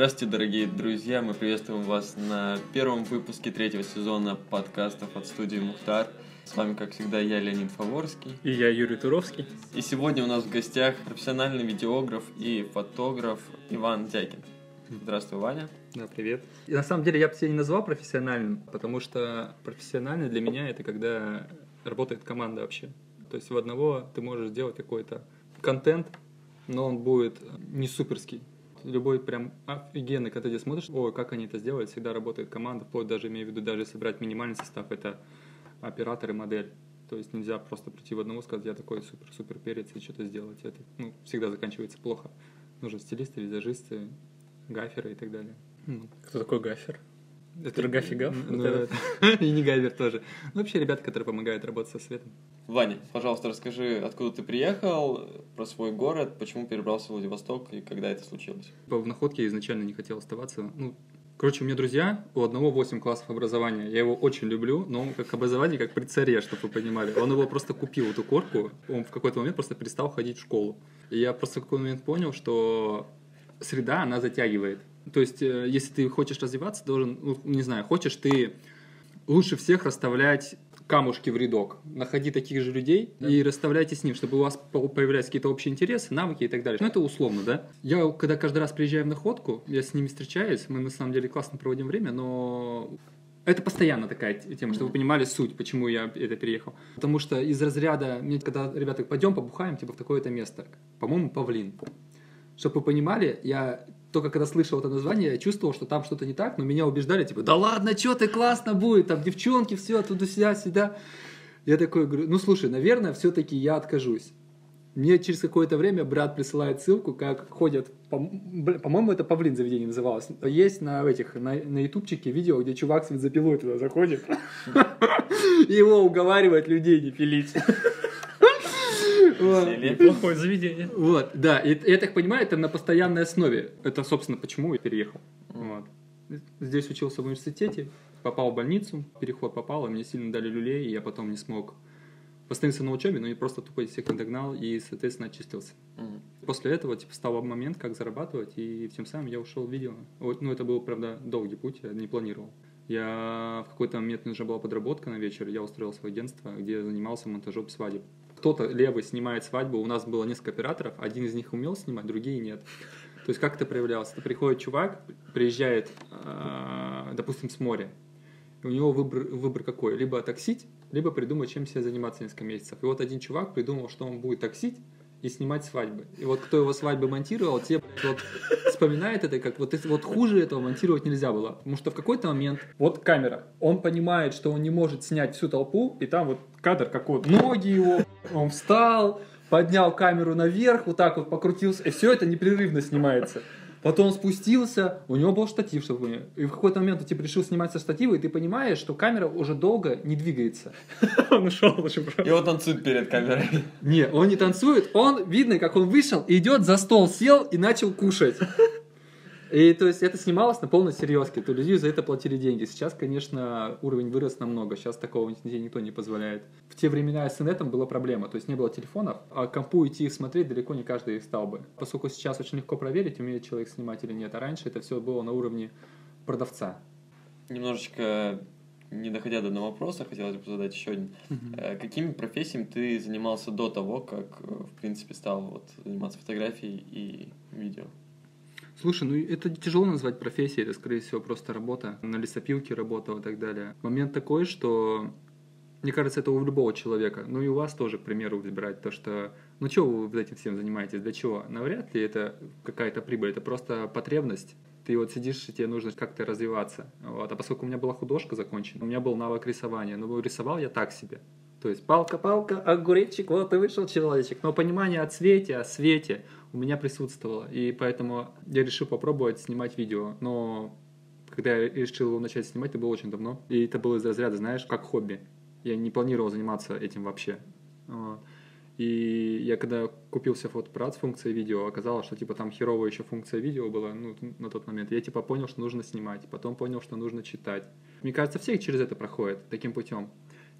Здравствуйте, дорогие друзья! Мы приветствуем вас на первом выпуске третьего сезона подкастов от студии Мухтар. С вами, как всегда, я, Леонид Фаворский. И я, Юрий Туровский. И сегодня у нас в гостях профессиональный видеограф и фотограф Иван Дякин. Здравствуй, Ваня. Да, привет. И на самом деле я бы себя не назвал профессиональным, потому что профессиональный для меня это когда работает команда вообще. То есть в одного ты можешь сделать какой-то контент, но он будет не суперский. Любой прям офигенный, когда ты смотришь, ой, как они это сделали, всегда работает команда, вплоть даже, имею в виду, даже собрать минимальный состав, это оператор и модель. То есть нельзя просто прийти в одного и сказать, я такой супер-супер перец и что-то сделать. Это ну, всегда заканчивается плохо. Нужны стилисты, визажисты, гаферы и так далее. Кто такой гафер? Это Гафи Гаф? Ну, и не Гавер тоже. Ну, вообще ребята, которые помогают работать со светом. Ваня, пожалуйста, расскажи, откуда ты приехал, про свой город, почему перебрался в Владивосток и когда это случилось? В находке я изначально не хотел оставаться. Ну, Короче, у меня друзья, у одного 8 классов образования. Я его очень люблю, но как образование, как при царе, чтобы вы понимали. Он его просто купил, эту корку, он в какой-то момент просто перестал ходить в школу. И я просто в какой-то момент понял, что среда, она затягивает. То есть, э, если ты хочешь развиваться, должен, ну, не знаю, хочешь ты лучше всех расставлять камушки в рядок. Находи таких же людей да. и расставляйте с ним, чтобы у вас появлялись какие-то общие интересы, навыки и так далее. Ну, это условно, да? Я, когда каждый раз приезжаю в находку, я с ними встречаюсь, мы на самом деле классно проводим время, но это постоянно такая тема, чтобы вы понимали суть, почему я это переехал. Потому что из разряда, мне когда ребята, пойдем побухаем, типа в такое-то место, по-моему, Павлин. Чтобы вы понимали, я только когда слышал это название, я чувствовал, что там что-то не так, но меня убеждали, типа, да ладно, что ты, классно будет, там девчонки, все, туда-сюда, сюда. Я такой говорю, ну слушай, наверное, все-таки я откажусь. Мне через какое-то время брат присылает ссылку, как ходят, по-моему, это Павлин заведение называлось. Есть на этих, на, на ютубчике видео, где чувак с бензопилой туда заходит. Его уговаривает людей не пилить. Неплохое заведение. Вот, да. И я так понимаю, это на постоянной основе. Это, собственно, почему я переехал. Вот. Здесь учился в университете, попал в больницу, переход попал, и мне сильно дали люлей, и я потом не смог восстановиться на учебе, но я просто тупо всех не догнал и, соответственно, очистился. Mm. После этого, типа, стал момент, как зарабатывать, и тем самым я ушел в видео. Вот, ну, это был, правда, долгий путь, я не планировал. Я в какой-то момент нужна была подработка на вечер, я устроился в агентство, где занимался монтажом свадеб кто-то левый снимает свадьбу, у нас было несколько операторов, один из них умел снимать, другие нет. То есть как это проявлялось? Это приходит чувак, приезжает, э, допустим, с моря, и у него выбор, выбор какой? Либо таксить, либо придумать, чем себе заниматься несколько месяцев. И вот один чувак придумал, что он будет таксить, и снимать свадьбы. И вот кто его свадьбы монтировал, те вот вспоминает это, как вот, вот хуже этого монтировать нельзя было. Потому что в какой-то момент, вот камера, он понимает, что он не может снять всю толпу, и там вот кадр как вот ноги его, он встал, поднял камеру наверх, вот так вот покрутился, и все это непрерывно снимается. Потом спустился, у него был штатив, чтобы. И в какой-то момент он типа решил снимать со штатива, и ты понимаешь, что камера уже долго не двигается. Он ушел очень просто. И он танцует перед камерой. Не, он не танцует, он, видно, как он вышел, идет за стол, сел и начал кушать. И то есть это снималось на полной серьезке, то люди за это платили деньги. Сейчас, конечно, уровень вырос намного, сейчас такого никто не позволяет. В те времена с инетом была проблема, то есть не было телефонов, а компу идти их смотреть далеко не каждый их стал бы. Поскольку сейчас очень легко проверить, умеет человек снимать или нет, а раньше это все было на уровне продавца. Немножечко не доходя до одного вопроса, хотелось бы задать еще один. Uh-huh. Какими профессиями ты занимался до того, как, э, в принципе, стал вот, заниматься фотографией и видео? Слушай, ну это тяжело назвать профессией, это, скорее всего, просто работа. На лесопилке работал и так далее. Момент такой, что мне кажется, это у любого человека. Ну и у вас тоже, к примеру, выбирать то, что... Ну что вы этим всем занимаетесь? Для чего? Навряд ли это какая-то прибыль, это просто потребность. Ты вот сидишь, и тебе нужно как-то развиваться. Вот. А поскольку у меня была художка закончена, у меня был навык рисования, но рисовал я так себе. То есть палка-палка, огуречек, вот и вышел человечек. Но понимание о цвете, о свете у меня присутствовало. И поэтому я решил попробовать снимать видео. Но когда я решил начать снимать, это было очень давно. И это было из разряда, знаешь, как хобби. Я не планировал заниматься этим вообще. И я когда купил себе фотоаппарат с функцией видео, оказалось, что типа там херовая еще функция видео была ну, на тот момент. Я типа понял, что нужно снимать, потом понял, что нужно читать. Мне кажется, все через это проходят таким путем.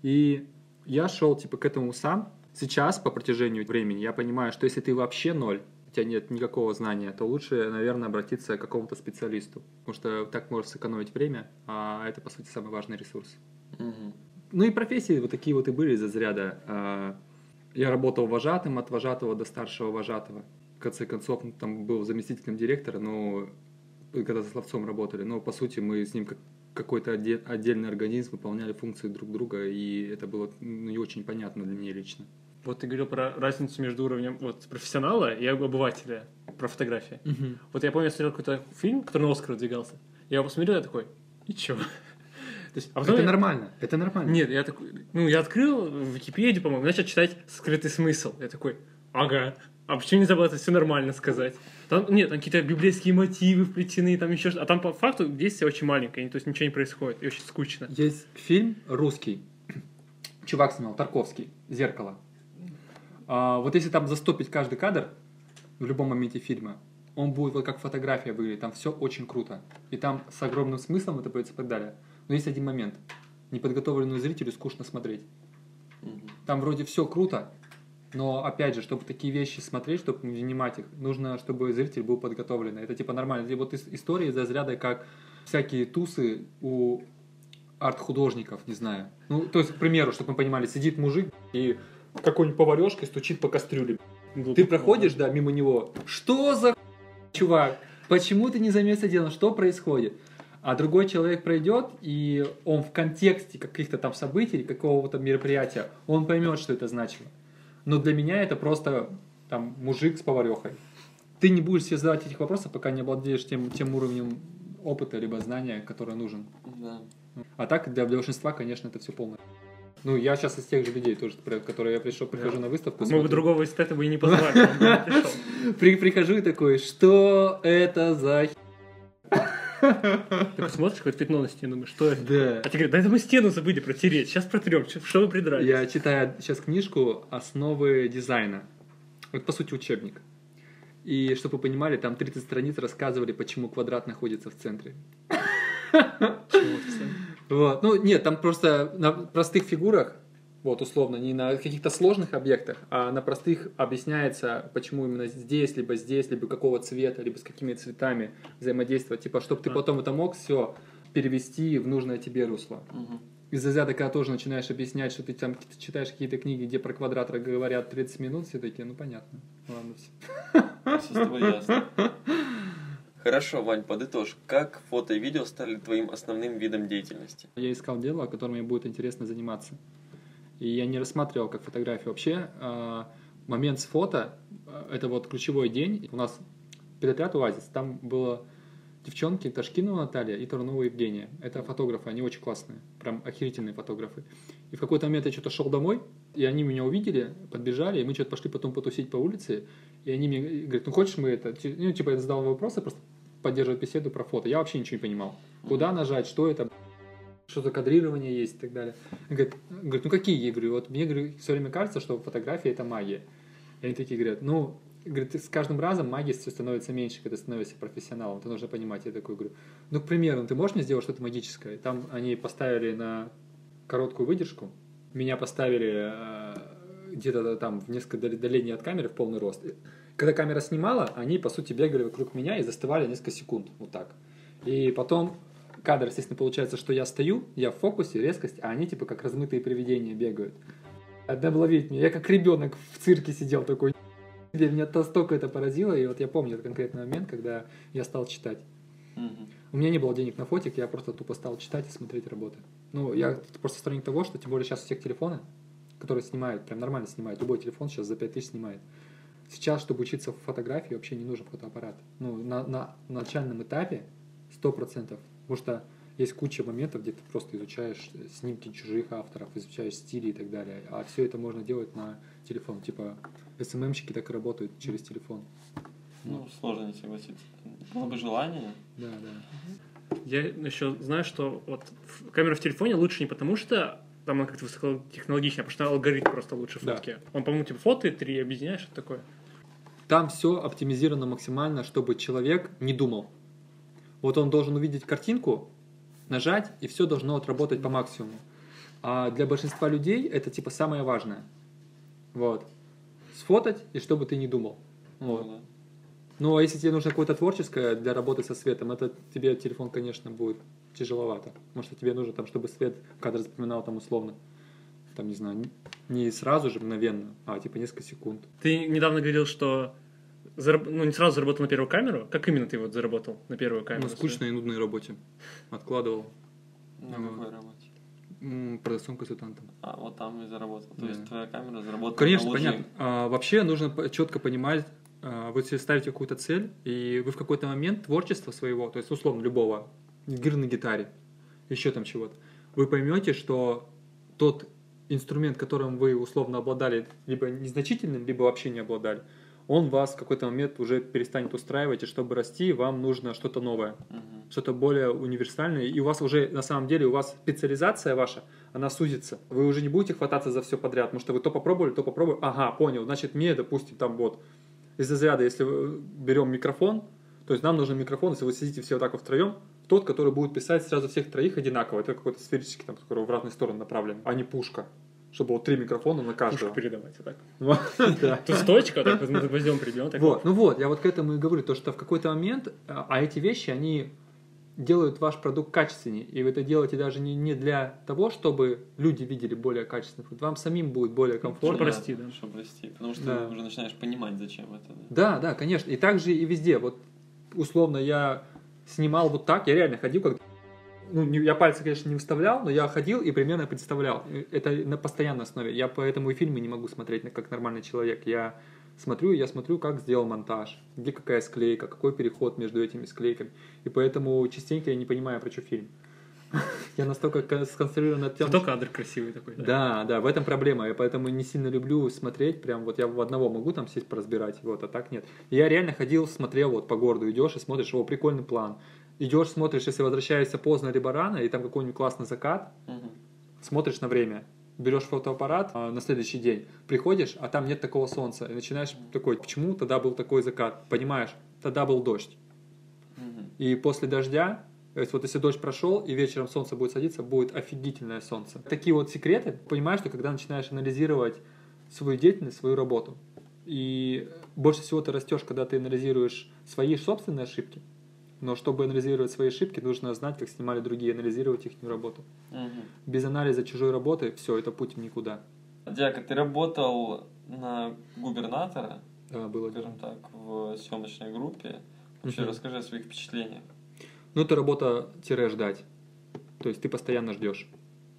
И я шел типа к этому сам. Сейчас, по протяжению времени, я понимаю, что если ты вообще ноль, у тебя нет никакого знания, то лучше, наверное, обратиться к какому-то специалисту, потому что так можешь сэкономить время, а это, по сути, самый важный ресурс. Мгм. Ну и профессии вот такие вот и были из разряда. а, Я работал вожатым, от вожатого до старшего вожатого. В конце концов, ну, там был заместителем директора, но когда со словцом работали, но по сути мы с ним как какой-то отдельный организм выполняли функции друг друга, и это было ну, не очень понятно для меня лично. Вот ты говорил про разницу между уровнем вот, профессионала и обывателя про фотографии. Вот я помню, я смотрел какой-то фильм, который на Оскар выдвигался. Я его посмотрел, я такой, и чё? То есть, а потом это я- нормально, это нормально. Нет, я такой, ну, я открыл в Википедию, по-моему, начал читать скрытый смысл. Я такой, ага, а почему нельзя было это все нормально сказать? Там, нет, там какие-то библейские мотивы вплетены, там еще что А там по факту действие очень маленькое, то есть ничего не происходит, и очень скучно. Есть фильм русский. Чувак снимал, Тарковский, «Зеркало». А, вот если там застопить каждый кадр в любом моменте фильма, он будет вот как фотография выглядеть, там все очень круто. И там с огромным смыслом это поется и так далее. Но есть один момент. Неподготовленному зрителю скучно смотреть. Мгм. Там вроде все круто, но опять же, чтобы такие вещи смотреть, чтобы внимать их, нужно, чтобы зритель был подготовлен. Это типа нормально. И вот ис- истории из разряда, как всякие тусы у арт-художников, не знаю. Ну, то есть, к примеру, чтобы мы понимали, сидит мужик и какой-нибудь поварешкой стучит по кастрюле. Ты проходишь, да, мимо него. Что за чувак? Почему ты не заметил дело? Что происходит? А другой человек пройдет, и он в контексте каких-то там событий, какого-то мероприятия, он поймет, что это значило. Но для меня это просто там мужик с поварехой. Ты не будешь себе задавать этих вопросов, пока не обладаешь тем, тем уровнем опыта либо знания, который нужен. Да. А так для большинства, конечно, это все полное. Ну, я сейчас из тех же людей тоже, которые я пришел, прихожу на выставку. Мы бы другого эксперта бы и не позвали, прихожу и такой, что это за Ты посмотришь, какое-то пятно на стене, думаешь, что это? Да. А тебе говорят, да это мы стену забыли протереть, сейчас протрем, что вы придрались? Я читаю сейчас книжку «Основы дизайна». Это, по сути, учебник. И, чтобы вы понимали, там 30 страниц рассказывали, почему квадрат находится в центре. Чего ты сам? Вот. Ну, нет, там просто на простых фигурах, вот, условно, не на каких-то сложных объектах, а на простых объясняется, почему именно здесь, либо здесь, либо какого цвета, либо с какими цветами взаимодействовать. Типа, чтобы ты А. потом это мог все перевести в нужное тебе русло. Мгм. Из разряда, когда тоже начинаешь объяснять, что ты там читаешь какие-то книги, где про квадрат говорят 30 минут, все такие, ну понятно. Ладно, все. Всё с тобой ясно. Хорошо, Вань, подытожь. Как фото и видео стали твоим основным видом деятельности? Я искал дело, которым мне будет интересно заниматься. И я не рассматривал как фотографию. Вообще, э, момент с фото, э, это вот ключевой день. У нас педотряд «Оазис», там было девчонки Ташкинова Наталья и Тарунова Евгения. Это фотографы, они очень классные, прям охерительные фотографы. И в какой-то момент я что-то шел домой, и они меня увидели, подбежали, и мы что-то пошли потом потусить по улице, и они мне говорят, ну хочешь мы это, ну типа я задал вопросы, просто поддерживать беседу про фото. Я вообще ничего не понимал. Куда нажать, что это, что за кадрирование есть и так далее. Он говорит, говорит, ну какие? Я говорю, вот мне говорю, все время кажется, что фотография это магия. И они такие говорят, ну, говорит, с каждым разом магии все становится меньше, когда становишься профессионалом. Это нужно понимать. Я такой говорю, ну, к примеру, ты можешь мне сделать что-то магическое? Там они поставили на короткую выдержку, меня поставили э, где-то там в несколько долений от камеры в полный рост. Когда камера снимала, они, по сути, бегали вокруг меня и застывали несколько секунд, вот так. И потом кадр, естественно, получается, что я стою, я в фокусе, резкость, а они типа как размытые привидения бегают. Одна была видеть меня, я как ребенок в цирке сидел такой. Меня настолько это поразило, и вот я помню этот конкретный момент, когда я стал читать. У меня не было денег на фотик, я просто тупо стал читать и смотреть работы. Ну, я просто сторонник того, что тем более сейчас у всех телефоны, которые снимают, прям нормально снимают. Любой телефон сейчас за 5000 снимает. Сейчас, чтобы учиться в фотографии, вообще не нужен фотоаппарат. Ну, на, на начальном этапе 100%. Потому что есть куча моментов, где ты просто изучаешь снимки чужих авторов, изучаешь стили и так далее. А все это можно делать на телефон. Типа СММщики так и работают через телефон. Ну, сложно не согласиться. Было бы желание. Да, да. Я еще знаю, что вот камера в телефоне лучше не потому, что там она как-то высокотехнологичная, а потому что алгоритм просто лучше Да. фотки. Он, по-моему, типа фото три объединяешь, что такое. Там все оптимизировано максимально, чтобы человек не думал. Вот он должен увидеть картинку, нажать, и все должно отработать по максимуму. А для большинства людей это типа самое важное. Вот. Сфотать, и чтобы ты не думал. Вот. Ну, да. Ну, а если тебе нужно какое-то творческое для работы со светом, это тебе телефон, конечно, будет тяжеловато. Может, тебе нужно, там, чтобы свет кадр запоминал там условно, там, не знаю, не сразу же мгновенно, а типа несколько секунд. Ты недавно говорил, что зараб- ну, не сразу заработал на первую камеру. Как именно ты вот заработал на первую камеру? На скучной и нудной работе. Откладывал. На Ну, какой работе? М, Продавцом-консультантом. А, вот там и заработал. То Да. есть твоя камера заработала Конечно, понятно. А, вообще нужно четко понимать, а, вы себе ставите какую-то цель, и вы в какой-то момент творчества своего, то есть условно любого, игры на гитаре, еще там чего-то, вы поймете, что тот инструмент, которым вы условно обладали, либо незначительным, либо вообще не обладали, он вас в какой-то момент уже перестанет устраивать, и чтобы расти, вам нужно что-то новое Мгм. что-то более универсальное, и у вас уже, на самом деле, у вас специализация ваша, она сузится. Вы уже не будете хвататься за все подряд, потому что вы то попробовали, то попробовали, ага, понял, значит, мне, допустим, там вот, из разряда, если вы- берем микрофон, то есть нам нужен микрофон, если вы сидите все вот так вот втроем, тот, который будет писать сразу всех троих одинаково, это какой-то сферический, там, который в разные стороны направлен, а не пушка, чтобы было три микрофона на Пушку каждого. передавать вот так. Вот, стойчка, так вот гвоздем прибьем. Вот, ну вот, я вот к этому и говорю, то, что в какой-то момент, а а эти вещи, они делают ваш продукт качественнее, и вы это делаете даже не, не для того, чтобы люди видели более качественный продукт, вам самим будет более комфортно. Чтобы расти, да. Чтобы расти. Потому что Да. ты уже начинаешь понимать, зачем это. да. Да, да, конечно. И также и везде. Вот условно я снимал вот так, я реально ходил как ну, я пальцы, конечно, не выставлял, но я ходил и примерно представлял. Это на постоянной основе. Я поэтому и фильмы не могу смотреть как нормальный человек. Я смотрю, я смотрю, как сделал монтаж, где какая склейка, какой переход между этими склейками. И поэтому частенько я не понимаю, про что фильм. Я настолько кон- сконцентрирован над тем, Зато кадр красивый такой. да, да, в этом проблема. Я поэтому не сильно люблю смотреть. Прям вот я в одного могу там сесть поразбирать, вот, а так нет. Я реально ходил, смотрел вот по городу, идешь и смотришь, о, прикольный план. Идешь, смотришь, если возвращаешься поздно либо рано, и там какой-нибудь классный закат, Мгм. смотришь на время, берешь фотоаппарат а, на следующий день, приходишь, а там нет такого солнца, и начинаешь такой, почему тогда был такой закат? Понимаешь, тогда был дождь. Мгм. И после дождя, то есть вот если дождь прошел и вечером солнце будет садиться, будет офигительное солнце. Такие вот секреты, понимаешь, что когда начинаешь анализировать свою деятельность, свою работу, и больше всего ты растешь, когда ты анализируешь свои собственные ошибки, но чтобы анализировать свои ошибки, нужно знать, как снимали другие, анализировать их работу. Мгм. Без анализа чужой работы, все, это путь в никуда. Дяка, ты работал на губернатора, Да, было дело. скажем так, в съемочной группе. Вообще, Мгм. расскажи о своих впечатлениях. Ну, это работа-ждать. То есть ты постоянно ждешь.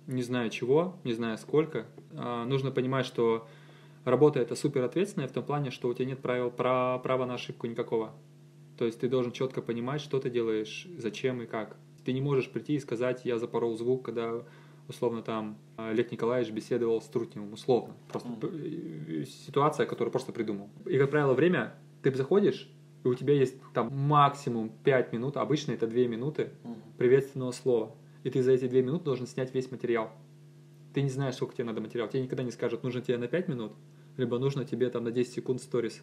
Не зная чего, не зная сколько. А, нужно понимать, что работа это супер ответственная в том плане, что у тебя нет правил, про, права на ошибку никакого. То есть ты должен четко понимать, что ты делаешь, зачем и как. Ты не можешь прийти и сказать, я запорол звук, когда условно там Олег Николаевич беседовал с Трутневым, условно. Просто э, ситуация, которую просто придумал. И, как правило, время, ты заходишь, и у тебя есть там максимум 5 минут, обычно это 2 минуты, приветственного слова. И ты за эти две минуты должен снять весь материал. Ты не знаешь, сколько тебе надо материала. Тебе никогда не скажут, нужно тебе на 5 минут, либо нужно тебе там на 10 секунд сторис.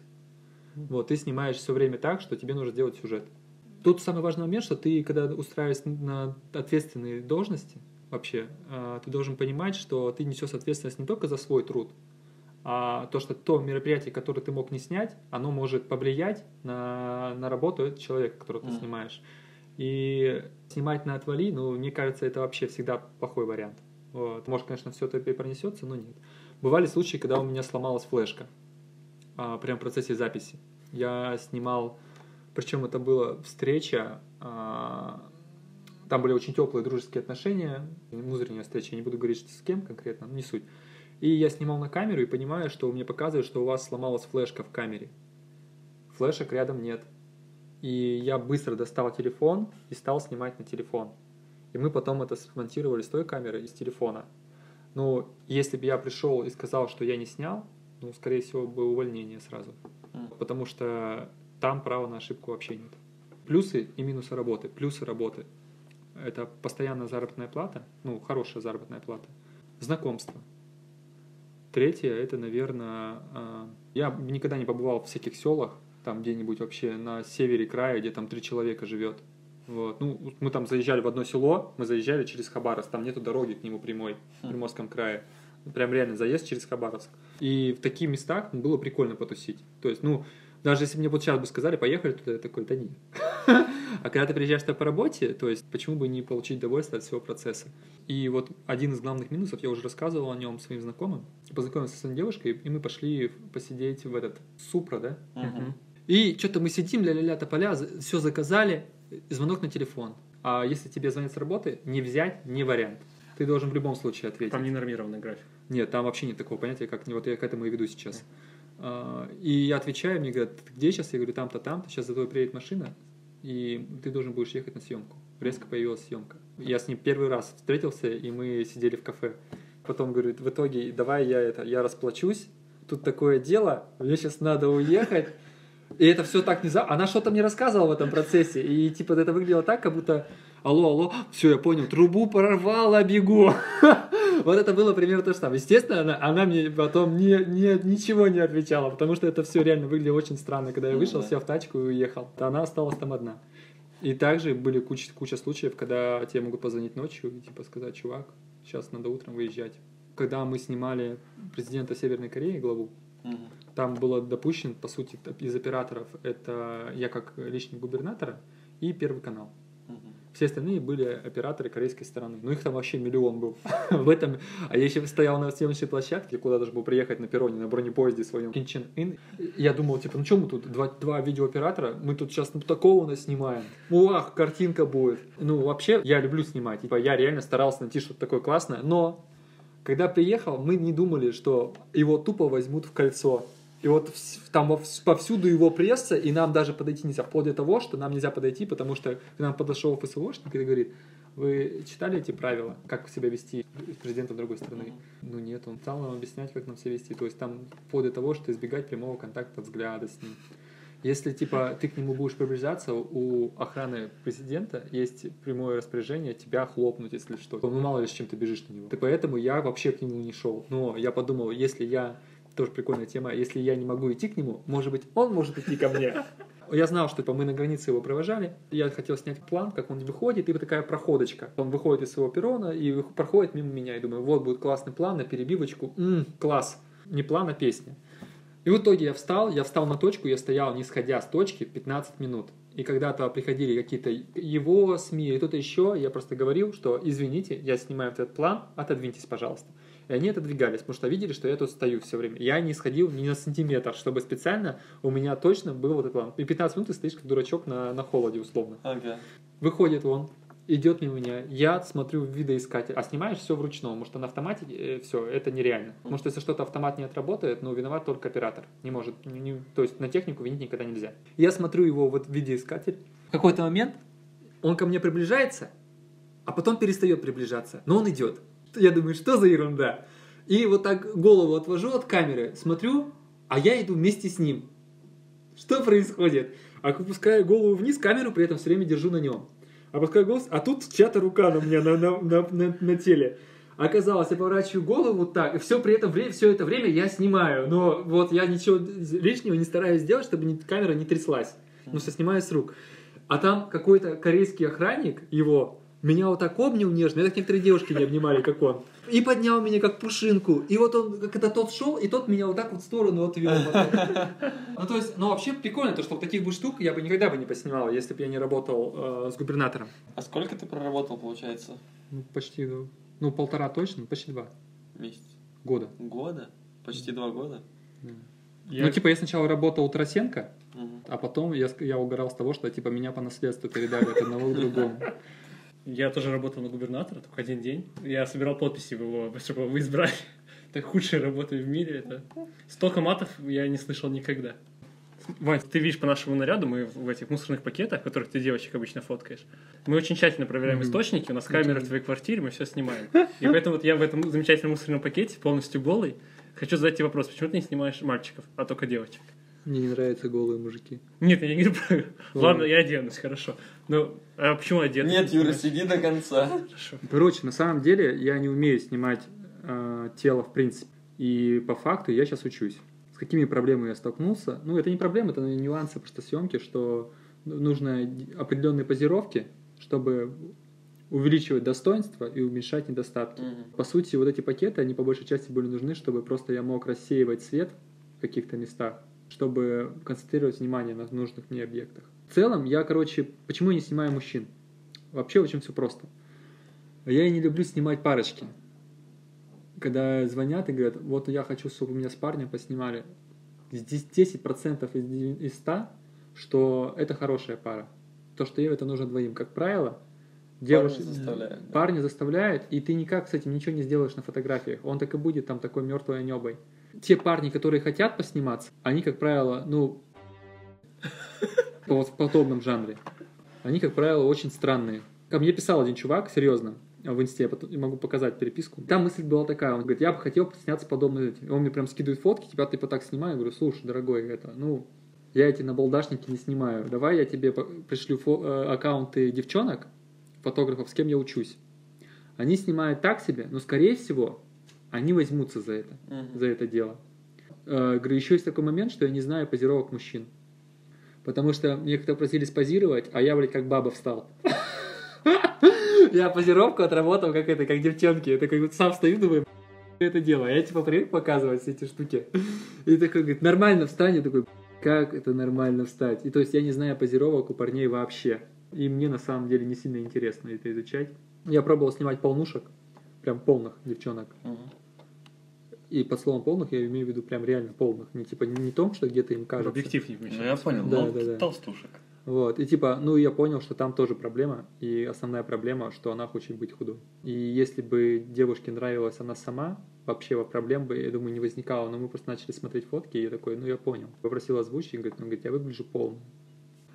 Вот, ты снимаешь все время так, что тебе нужно делать сюжет. Тут самый важный момент, что ты, когда устраиваешься на ответственные должности, вообще, а, ты должен понимать, что ты несешь ответственность не только за свой труд, а то, что то мероприятие, которое ты мог не снять, оно может повлиять на, на работу этого человека, которого ты Мгм. снимаешь. И снимать на отвали, ну, мне кажется, это вообще всегда плохой вариант. Вот. Может, конечно, все это и пронесется, но нет. Бывали случаи, когда у меня сломалась флешка а, прямо в процессе записи. Я снимал, причем это была встреча, а, там были очень теплые дружеские отношения, внутренняя встреча, я не буду говорить, что с кем конкретно, не суть. И я снимал на камеру и понимаю, что мне показывает, что у вас сломалась флешка в камере. Флешек рядом нет. И я быстро достал телефон и стал снимать на телефон. И мы потом это смонтировали с той камеры и с телефона. Ну, если бы я пришел и сказал, что я не снял, ну, скорее всего, бы увольнение сразу. Потому что там права на ошибку вообще нет. Плюсы и минусы работы. Плюсы работы – это постоянная заработная плата, ну, хорошая заработная плата, знакомство. Третье – это, наверное, я никогда не побывал в всяких селах, там где-нибудь вообще на севере края, где там три человека живет. Вот. Ну, мы там заезжали в одно село, мы заезжали через Хабаровск, там нету дороги к нему прямой, в Приморском крае. Прям реально заезд через Хабаровск. И в таких местах было прикольно потусить. То есть, ну, Даже если мне вот сейчас бы сказали, поехали туда, я такой, да нет. А когда ты приезжаешь по работе, то есть почему бы не получить удовольствие от всего процесса? И вот один из главных минусов, я уже рассказывал о нем своим знакомым, познакомился с одной девушкой, и мы пошли посидеть в этот Супра, да? И что-то мы сидим, ля-ля-ля, тополя, все заказали, звонок на телефон. А если тебе звонят с работы, не взять, не вариант. Ты должен в любом случае ответить. Там не нормированный график. Нет, там вообще нет такого понятия, как вот я к этому и веду сейчас. А, И я отвечаю, мне говорят, ты где сейчас? Я говорю, там-то, там-то, сейчас за тобой приедет машина, и ты должен будешь ехать на съемку. Резко появилась съемка. Я с ним первый раз встретился, и мы сидели в кафе. Потом говорит, в итоге, давай я это, я расплачусь, тут такое дело, мне сейчас надо уехать. И это все так внезапно. Она что-то мне рассказывала в этом процессе. И типа это выглядело так, как будто алло, алло, все, я понял, трубу порвала, бегу. Вот это было примерно то же самое. Естественно, она, она мне потом не, не, ничего не отвечала, потому что это все реально выглядело очень странно. Когда я Ну вышел, сел в тачку и уехал. то Она осталась там одна. И также были куча, куча случаев, когда тебе могут позвонить ночью и типа сказать, чувак, сейчас надо утром выезжать. Когда мы снимали президента Северной Кореи, главу, Мгм. там было допущен, по сути, из операторов, это я как личный губернатора и Первый канал. Все остальные были операторы корейской стороны. Ну, их там вообще миллион был. В этом... А я еще стоял на съемочной площадке, куда должен был приехать на перроне, на бронепоезде своем. Кинчен Ин. Я думал, типа, ну что мы тут, два, два видеооператора, мы тут сейчас ну, такого нас снимаем. Уах, картинка будет. Ну, вообще, я люблю снимать. Типа, я реально старался найти что-то такое классное, но когда приехал, мы не думали, что его тупо возьмут в кольцо. И вот там повсюду его пресса, и нам даже подойти нельзя. Вплоть до того, что нам нельзя подойти, потому что к нам подошел ФСОшник и говорит, вы читали эти правила, как себя вести с другой страны? Ну нет, он стал нам объяснять, как нам себя вести. То есть там вплоть до того, что избегать прямого контакта взгляда с ним. Если, типа, ты к нему будешь приближаться, у охраны президента есть прямое распоряжение тебя хлопнуть, если что. Ну, мало ли, с чем ты бежишь на него. И поэтому я вообще к нему не шел. Но я подумал, если я... Тоже прикольная тема. Если я не могу идти к нему, может быть, он может идти ко мне. Я знал, что типа, мы на границе его провожали. Я хотел снять план, как он выходит, и вот такая проходочка. Он выходит из своего перрона и проходит мимо меня. И думаю, вот будет классный план на перебивочку. М, класс. Не план, а песня. И в итоге я встал, я встал на точку, я стоял, не сходя с точки, 15 минут. И когда-то приходили какие-то его СМИ или кто-то еще, я просто говорил, что извините, я снимаю этот план, отодвиньтесь, пожалуйста. И они отодвигались, потому что видели, что я тут стою все время. Я не сходил ни на сантиметр, чтобы специально у меня точно был вот этот план. И 15 минут ты стоишь как дурачок на, на холоде, условно. Ага. Выходит он, идет мимо меня, я смотрю в видоискатель, а снимаешь все вручную, потому что на автомате все, это нереально. Потому что если что-то автомат не отработает, ну, виноват только оператор. Не может, не- то есть на технику винить никогда нельзя. Я смотрю его вот в видеоискатель. В какой-то момент он ко мне приближается, а потом перестает приближаться, но он идет. Я думаю, что за ерунда? И вот так голову отвожу от камеры, смотрю, а я иду вместе с ним. Что происходит? Опускаю голову вниз, камеру при этом все время держу на нем. Опускаю голову, а тут чья-то рука на мне на, на, на, на- на теле. Оказалось, я поворачиваю голову вот так, и все при этом время, все это время я снимаю. Но вот я ничего лишнего не стараюсь сделать, чтобы не- камера не тряслась. Ну, что снимаю с рук. А там какой-то корейский охранник его меня вот так обнял нежно, меня так некоторые девушки не обнимали, как он. И поднял меня как пушинку. И вот он, когда тот шел, и тот меня вот так вот в сторону отвел. Ну, то есть, ну, вообще прикольно, то, что вот таких бы штук я бы никогда бы не поснимал, если бы я не работал э, с губернатором. А сколько ты проработал, получается, Ну, почти, ну, ну, полтора точно, почти два месяц? года. Года? Почти два года? Я- Ну, типа, я сначала работал у Тарасенко, Мгм. а потом я, я угорал с того, что, типа, меня по наследству передали от одного к другому. Я тоже работал на губернатора, только один день. Я собирал подписи в его, чтобы его избрали. Это худшая работа в мире. Это столько матов я не слышал никогда. Вань, ты видишь по нашему наряду, мы в этих мусорных пакетах, в которых ты девочек обычно фоткаешь. Мы очень тщательно проверяем Мгм. источники, у нас камеры в твоей квартире, мы все снимаем. И поэтому вот я в этом замечательном мусорном пакете, полностью голый, хочу задать тебе вопрос, почему ты не снимаешь мальчиков, а только девочек? Мне не нравятся голые мужики. Нет, я не говорю. Ладно, я оденусь, хорошо. Ну, а почему одет? Нет, Юра, сиди до конца. Хорошо. Короче, на самом деле я не умею снимать э, тело в принципе. И по факту я сейчас учусь. С какими проблемами я столкнулся? Ну, это не проблемы, это нюансы просто съемки, что нужно определенные позировки, чтобы увеличивать достоинство и уменьшать недостатки. Мгм. По сути, вот эти пакеты, они по большей части были нужны, чтобы просто я мог рассеивать свет в каких-то местах чтобы концентрировать внимание на нужных мне объектах. В целом, я, короче, почему я не снимаю мужчин? Вообще очень все просто. Я и не люблю снимать парочки. Когда звонят и говорят, вот я хочу, чтобы меня с парнем поснимали. Здесь 10% из из 100, что это хорошая пара. То, что ей это нужно двоим. Как правило, девушки заставляют, да. парни заставляют, и ты никак с этим ничего не сделаешь на фотографиях. Он так и будет там такой мертвой небой. Те парни, которые хотят посниматься, они, как правило, ну, вот в подобном жанре, они, как правило, очень странные. Ко мне писал один чувак, серьезно, в инсте, я потом- могу показать переписку. Там мысль была такая, он говорит, я бы хотел сняться подобно этим. Он мне прям скидывает фотки, тебя типа так снимаю, я говорю, слушай, дорогой, это, ну, я эти набалдашники не снимаю, давай я тебе пришлю фо- э, аккаунты девчонок, фотографов, с кем я учусь. Они снимают так себе, но, скорее всего, они возьмутся за это Мгм. за это дело. Э, Говорю, еще есть такой момент, что я не знаю позировок мужчин. Потому что мне как-то просили спозировать, а я, блядь, как баба встал. Я позировку отработал, как это, как девчонки. Я такой вот сам стою, думаю, это дело. Я типа привык показывать все эти штуки. И такой, говорит, нормально встань. Я такой, как это нормально встать? И то есть я не знаю позировок у парней вообще. И мне на самом деле не сильно интересно это изучать. Я пробовал снимать полнушек, прям полных девчонок. Мгм. И под словом полных я имею в виду прям реально полных. Не типа не том, что где-то им В кажется. объектив не Ну, я вмещается. понял, Да, ну, да, да. толстушек. Вот. И типа, ну я понял, что там тоже проблема. И основная проблема, что она хочет быть худой. И если бы девушке нравилась она сама, вообще во проблем бы, я думаю, не возникало. Но мы просто начали смотреть фотки, и я такой, ну я понял. Попросил озвучить, и говорит, он говорит, я выгляжу полным.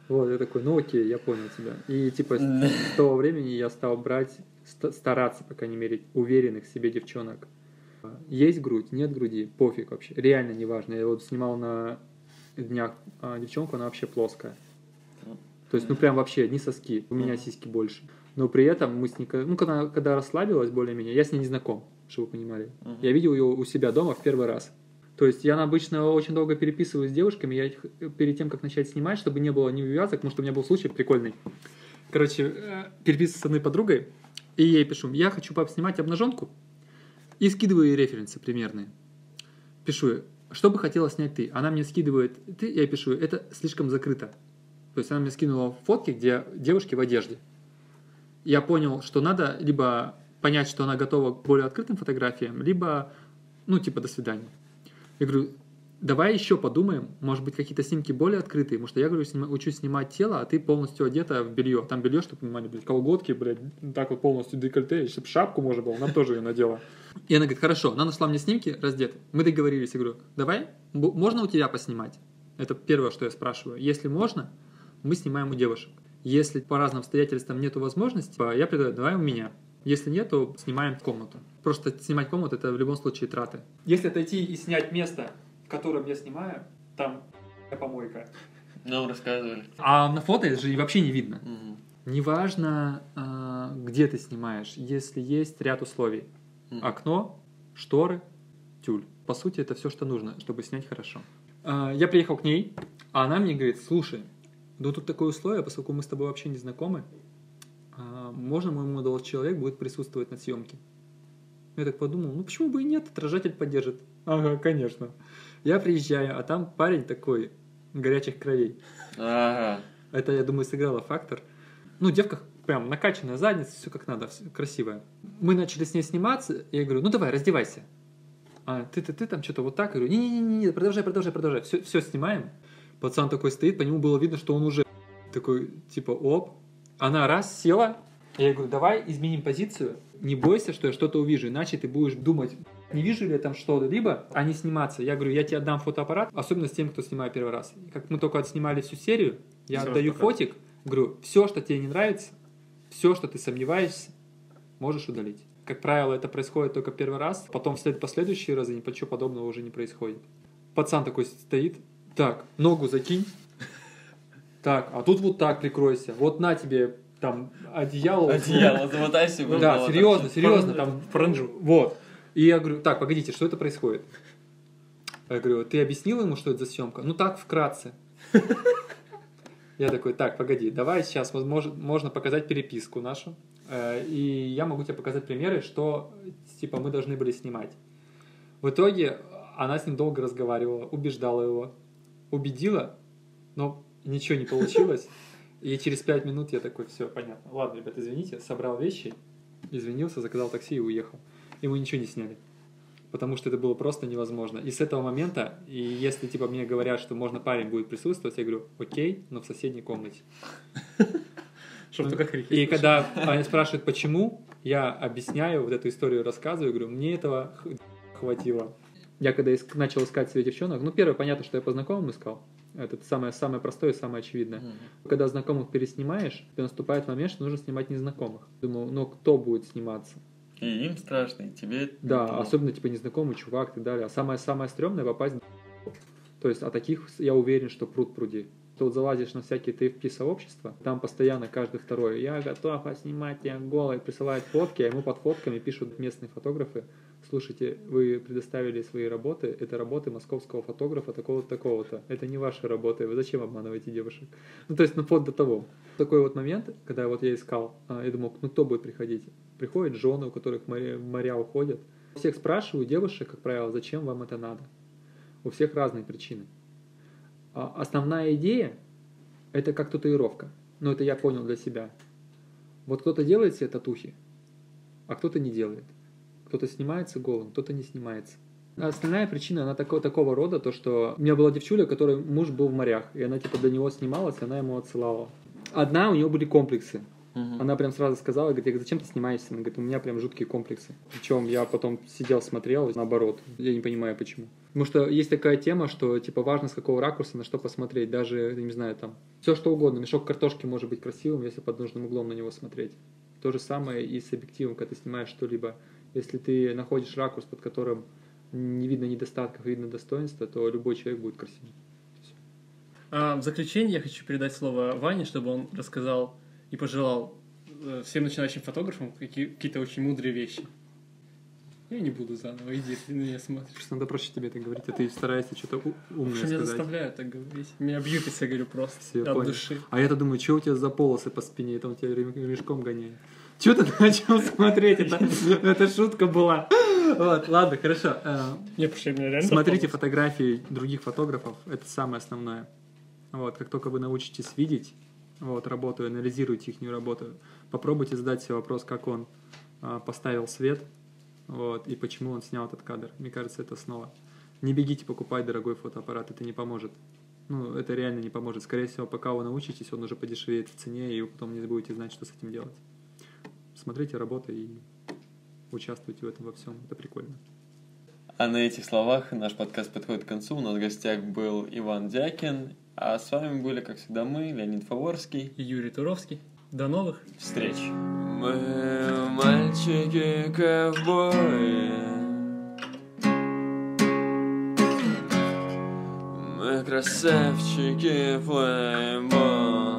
Вот, я такой, ну окей, я понял тебя. И типа с, с того времени я стал брать, ста- стараться, по крайней мере, уверенных в себе девчонок. Есть грудь, нет груди, пофиг вообще. Реально неважно. Я вот снимал на днях а, девчонку, она вообще плоская. То есть, ну прям вообще одни соски. У меня сиськи больше. Но при этом мы с ней, ну когда, когда расслабилась более-менее, я с ней не знаком, чтобы вы понимали. Я видел ее у себя дома в первый раз. То есть я обычно очень долго переписываюсь с девушками, я их перед тем, как начать снимать, чтобы не было невязок, потому что у меня был случай прикольный. Короче, э, переписываюсь с одной подругой, и ей пишу, я хочу пап снимать обнаженку, и скидываю ей референсы примерные. Пишу, что бы хотела снять ты? Она мне скидывает, ты, я пишу, это слишком закрыто. То есть она мне скинула фотки, где девушки в одежде. Я понял, что надо либо понять, что она готова к более открытым фотографиям, либо, ну, типа, до свидания. Я говорю, давай еще подумаем, может быть, какие-то снимки более открытые, потому что я, говорю, снима- учусь снимать тело, а ты полностью одета в белье. Там белье, чтобы понимали, блядь, колготки, блядь, так вот полностью декольте, чтобы шапку можно было, она тоже ее надела. И она говорит, хорошо, она нашла мне снимки раздеты. Мы договорились, я говорю, давай, можно у тебя поснимать? Это первое, что я спрашиваю. Если можно, мы снимаем у девушек. Если по разным обстоятельствам нету возможности, я предлагаю, давай у меня. Если нет, то снимаем комнату. Просто снимать комнату это в любом случае траты. Если отойти и снять место, котором я снимаю, там помойка. Нам рассказывали. А на фото это же вообще не видно. Мгм. Неважно, а, где ты снимаешь, если есть ряд условий. Мгм. Окно, шторы, тюль. По сути, это все, что нужно, чтобы снять хорошо. А, Я приехал к ней, а она мне говорит, слушай, ну тут такое условие, поскольку мы с тобой вообще не знакомы, а, можно мой молодой человек будет присутствовать на съемке. Я так подумал, ну почему бы и нет, отражатель поддержит. Ага, конечно. Я приезжаю, а там парень такой, горячих кровей. Ага. Это, я думаю, сыграло фактор. Ну, девка прям накачанная задница, все как надо, всё красивая. Мы начали с ней сниматься, я говорю, ну давай, раздевайся. А ты, ты, ты там что-то вот так, я говорю, не-не-не, продолжай, продолжай, продолжай. Все, все снимаем. Пацан такой стоит, по нему было видно, что он уже такой, типа, оп. Она раз села, я говорю, давай изменим позицию. Не бойся, что я что-то увижу, иначе ты будешь думать, не вижу ли я там что-то, либо, а не сниматься. Я говорю, я тебе отдам фотоаппарат, особенно с тем, кто снимает первый раз. Как мы только отснимали всю серию, я Всё отдаю фотик, говорю, все, что тебе не нравится, все, что ты сомневаешься, можешь удалить. Как правило, это происходит только первый раз, потом в след- последующие разы ничего подобного уже не происходит. Пацан такой стоит, так, ногу закинь, так, а тут вот так прикройся, вот на тебе там одеяло. Одеяло, замотай себе. Ну Да, серьезно, серьезно, там в паранджу. Вот. И я говорю, так, погодите, что это происходит? Я говорю, ты объяснил ему, что это за съемка? Ну так, вкратце. Я такой, так, погоди, давай сейчас можно показать переписку нашу. Э, И я могу тебе показать примеры, что типа мы должны были снимать. В итоге она с ним долго разговаривала, убеждала его. убедила, но ничего не получилось. И через пять минут я такой, все, понятно. Ладно, ребят, извините, собрал вещи, извинился, заказал такси и уехал. И мы ничего не сняли. Потому что это было просто невозможно. И с этого момента, и если типа мне говорят, что можно парень будет присутствовать, я говорю, окей, но в соседней комнате. Чтобы только крики. И когда они спрашивают, почему, я объясняю, вот эту историю рассказываю, говорю, мне этого хватило. Я когда иск- начал искать себе девчонок, ну, первое, понятно, что я по знакомым искал. Это самое, самое простое и самое очевидное. Мгм. Когда знакомых переснимаешь, то наступает момент, что нужно снимать незнакомых. Думаю, ну, кто будет сниматься? И им страшно, и тебе... Да, ну, особенно, типа, незнакомый чувак и так далее. А самое-самое стрёмное попасть То есть, а таких, я уверен, что пруд пруди. Ты вот залазишь на всякие TFP-сообщества, там постоянно каждый второй, я готов снимать тебя голой, присылает фотки, а ему под фотками пишут местные фотографы, слушайте, вы предоставили свои работы, это работы московского фотографа такого-то, такого-то, это не ваши работы, вы зачем обманываете девушек? Ну, то есть, ну, вплоть до того. Такой вот момент, когда вот я искал, а, я думал, ну, кто будет приходить? Приходят жены, у которых моря, моря уходят. Всех спрашиваю, девушек, как правило, зачем вам это надо? У всех разные причины. А Основная идея – это как татуировка. Но это я понял для себя. Вот кто-то делает себе татухи, а кто-то не делает. Кто-то снимается голым, кто-то не снимается. Основная причина, она такого, такого рода, то что у меня была девчуля, которой муж был в морях, и она типа для него снималась, и она ему отсылала. Одна, у нее были комплексы. Мгм. Она прям сразу сказала, говорит, я говорю, зачем ты снимаешься? Она говорит, у меня прям жуткие комплексы. Причем я потом сидел, смотрел, наоборот. Я не понимаю, почему. Потому что есть такая тема, что типа важно с какого ракурса на что посмотреть. Даже, не знаю, там, все что угодно. Мешок картошки может быть красивым, если под нужным углом на него смотреть. То же самое и с объективом, когда ты снимаешь что-либо. Если ты находишь ракурс, под которым не видно недостатков, видно достоинства, то любой человек будет красивым. А в заключение я хочу передать слово Ване, чтобы он рассказал и пожелал э, всем начинающим фотографам какие- какие-то очень мудрые вещи. Я не буду заново, иди, ты на меня смотришь. Просто надо проще тебе это говорить, а ты стараешься что-то умное Что меня сказать. заставляют так говорить. Меня бьют, если я говорю просто. Все, от понял. души. А я-то думаю, что у тебя за полосы по спине, это он тебя рем- ремешком гоняет. Че ты начал смотреть? Это, это шутка была. Вот, ладно, хорошо. Э, Не, что Смотрите фотографии других фотографов, это самое основное. Вот, как только вы научитесь видеть вот, работу, анализируйте их работу, попробуйте задать себе вопрос, как он а, поставил свет, вот, и почему он снял этот кадр. Мне кажется, это основа. Не бегите покупать дорогой фотоаппарат, это не поможет. Ну, это реально не поможет. Скорее всего, пока вы научитесь, он уже подешевеет в цене, и вы потом не будете знать, что с этим делать. Смотрите работы и участвуйте в этом во всем. Это прикольно. А на этих словах наш подкаст подходит к концу. У нас в гостях был Иван Дякин, а с вами были, как всегда, мы, Леонид Фаворский. И Юрий Туровский. До новых Встреч! Мы мальчики-ковбои Мы красавчики плейбои